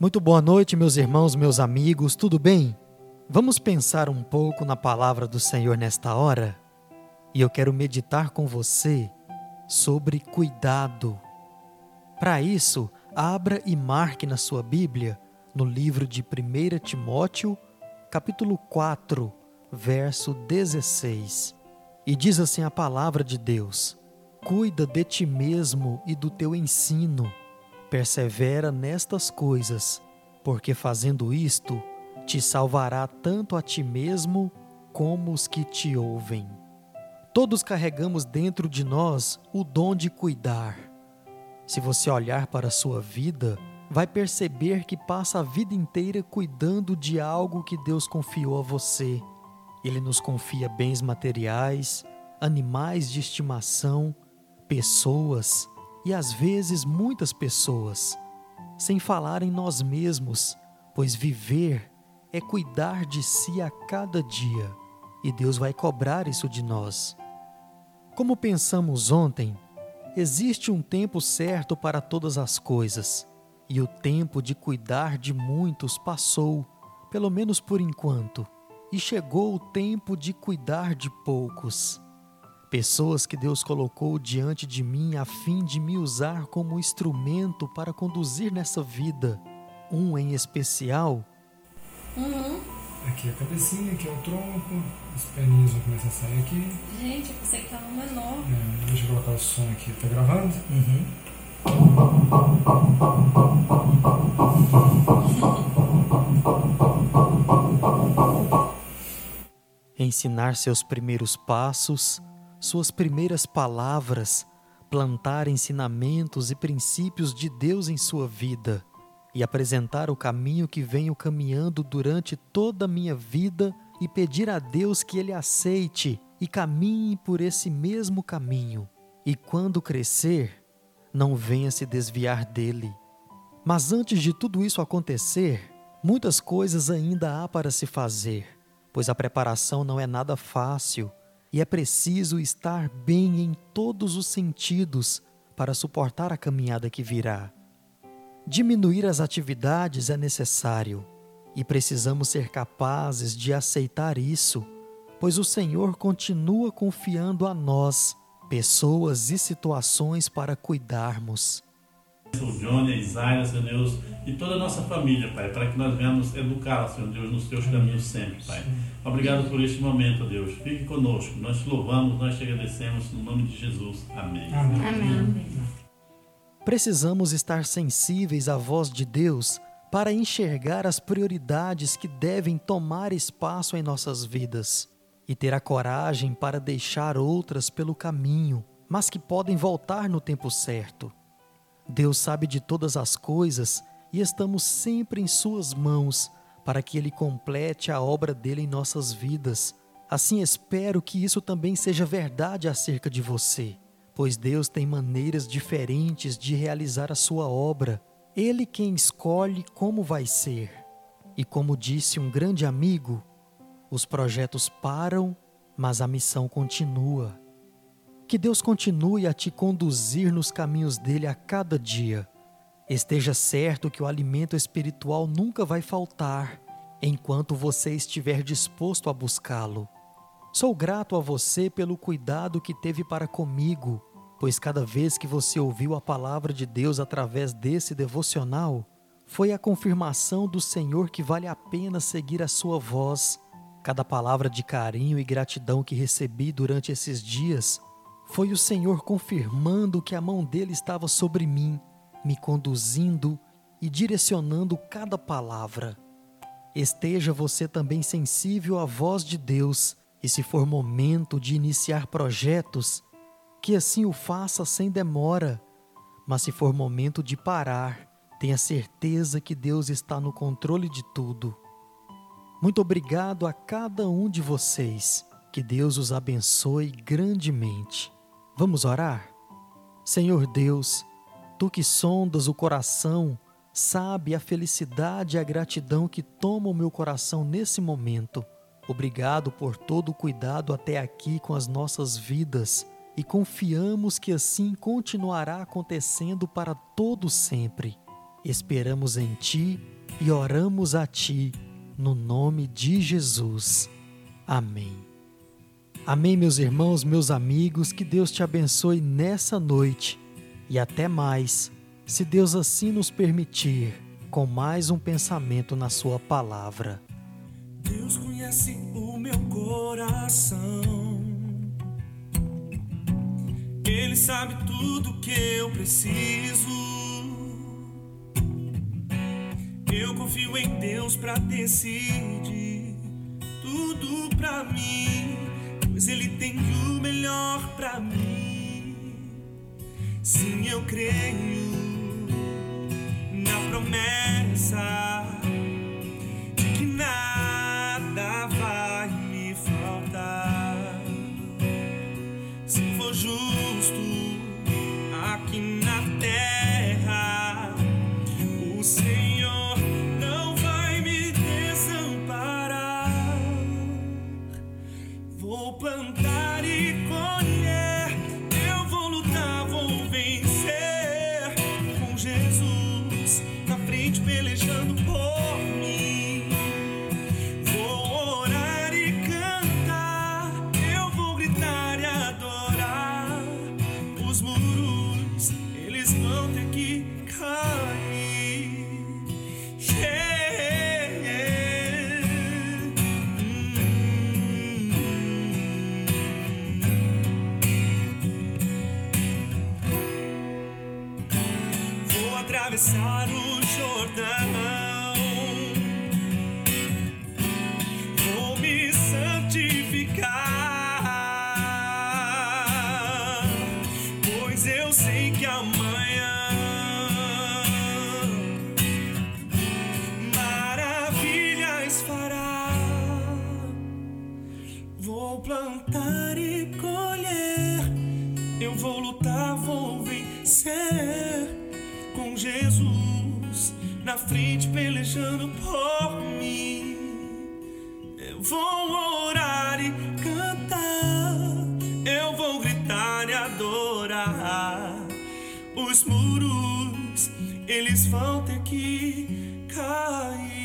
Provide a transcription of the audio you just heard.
Muito boa noite, meus irmãos, meus amigos, tudo bem? Vamos pensar um pouco na palavra do Senhor nesta hora? E eu quero meditar com você sobre cuidado. Para isso, abra e marque na sua Bíblia, no livro de 1 Timóteo, capítulo 4, verso 16. E diz assim a palavra de Deus: Cuida de ti mesmo e do teu ensino Persevera nestas coisas, porque fazendo isto, te salvará tanto a ti mesmo como os que te ouvem. Todos carregamos dentro de nós o dom de cuidar. Se você olhar para a sua vida, vai perceber que passa a vida inteira cuidando de algo que Deus confiou a você. Ele nos confia bens materiais, animais de estimação, pessoas, e às vezes muitas pessoas, sem falar em nós mesmos, pois viver é cuidar de si a cada dia e Deus vai cobrar isso de nós. Como pensamos ontem, existe um tempo certo para todas as coisas e o tempo de cuidar de muitos passou, pelo menos por enquanto, e chegou o tempo de cuidar de poucos. Pessoas que Deus colocou diante de mim a fim de me usar como instrumento para conduzir nessa vida. Um em especial. Uhum. Aqui é a cabecinha, aqui é o tronco, as perninhas vão começar a sair aqui. Gente, eu pensei que tava menor. É, deixa eu colocar o som aqui, tá gravando? Uhum. Ensinar seus primeiros passos suas primeiras palavras, plantar ensinamentos e princípios de Deus em sua vida e apresentar o caminho que venho caminhando durante toda a minha vida e pedir a Deus que Ele aceite e caminhe por esse mesmo caminho. E quando crescer, não venha se desviar dele. Mas antes de tudo isso acontecer, muitas coisas ainda há para se fazer, pois a preparação não é nada fácil e é preciso estar bem em todos os sentidos para suportar a caminhada que virá. Diminuir as atividades é necessário e precisamos ser capazes de aceitar isso, pois o Senhor continua confiando a nós pessoas e situações para cuidarmos o Johnny, a Isaia, Senhor Deus, e toda a nossa família, Pai, para que nós venhamos educá-la, Senhor Deus, nos teus caminhos sempre, Pai. Obrigado por este momento, Deus. Fique conosco. Nós te louvamos, nós te agradecemos, no nome de Jesus. Amém. Amém. Amém. Precisamos estar sensíveis à voz de Deus para enxergar as prioridades que devem tomar espaço em nossas vidas e ter a coragem para deixar outras pelo caminho, mas que podem voltar no tempo certo. Deus sabe de todas as coisas e estamos sempre em Suas mãos para que Ele complete a obra dele em nossas vidas. Assim espero que isso também seja verdade acerca de você, pois Deus tem maneiras diferentes de realizar a sua obra. Ele quem escolhe como vai ser. E como disse um grande amigo, os projetos param, mas a missão continua. Que Deus continue a te conduzir nos caminhos dele a cada dia. Esteja certo que o alimento espiritual nunca vai faltar enquanto você estiver disposto a buscá-lo. Sou grato a você pelo cuidado que teve para comigo, pois cada vez que você ouviu a palavra de Deus através desse devocional, foi a confirmação do Senhor que vale a pena seguir a sua voz. Cada palavra de carinho e gratidão que recebi durante esses dias foi o Senhor confirmando que a mão dele estava sobre mim, me conduzindo e direcionando cada palavra. Esteja você também sensível à voz de Deus, e se for momento de iniciar projetos, que assim o faça sem demora. Mas se for momento de parar, tenha certeza que Deus está no controle de tudo. Muito obrigado a cada um de vocês. Que Deus os abençoe grandemente. Vamos orar? Senhor Deus, tu que sondas o coração, sabe a felicidade e a gratidão que toma o meu coração nesse momento. Obrigado por todo o cuidado até aqui com as nossas vidas e confiamos que assim continuará acontecendo para todo sempre. Esperamos em Ti e oramos a Ti, no nome de Jesus. Amém. Amém, meus irmãos, meus amigos, que Deus te abençoe nessa noite e até mais, se Deus assim nos permitir, com mais um pensamento na Sua palavra. Deus conhece o meu coração. Ele sabe tudo que eu preciso. Eu confio em Deus pra decidir tudo pra mim, Ele tem o melhor pra mim. Sim, eu creio na promessa Os muros, eles vão ter que cair. Yeah, yeah. Vou atravessar o Jordão. Frente pelejando por mim. Eu vou orar e cantar, eu vou gritar e adorar. Os muros, eles vão ter que cair.